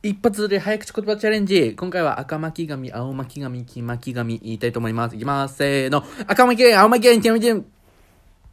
一発で早口言葉チャレンジ。今回は赤巻紙、青巻紙、黄巻紙言いたいと思います。いきます。せーの。赤巻紙、青巻紙、黄巻紙。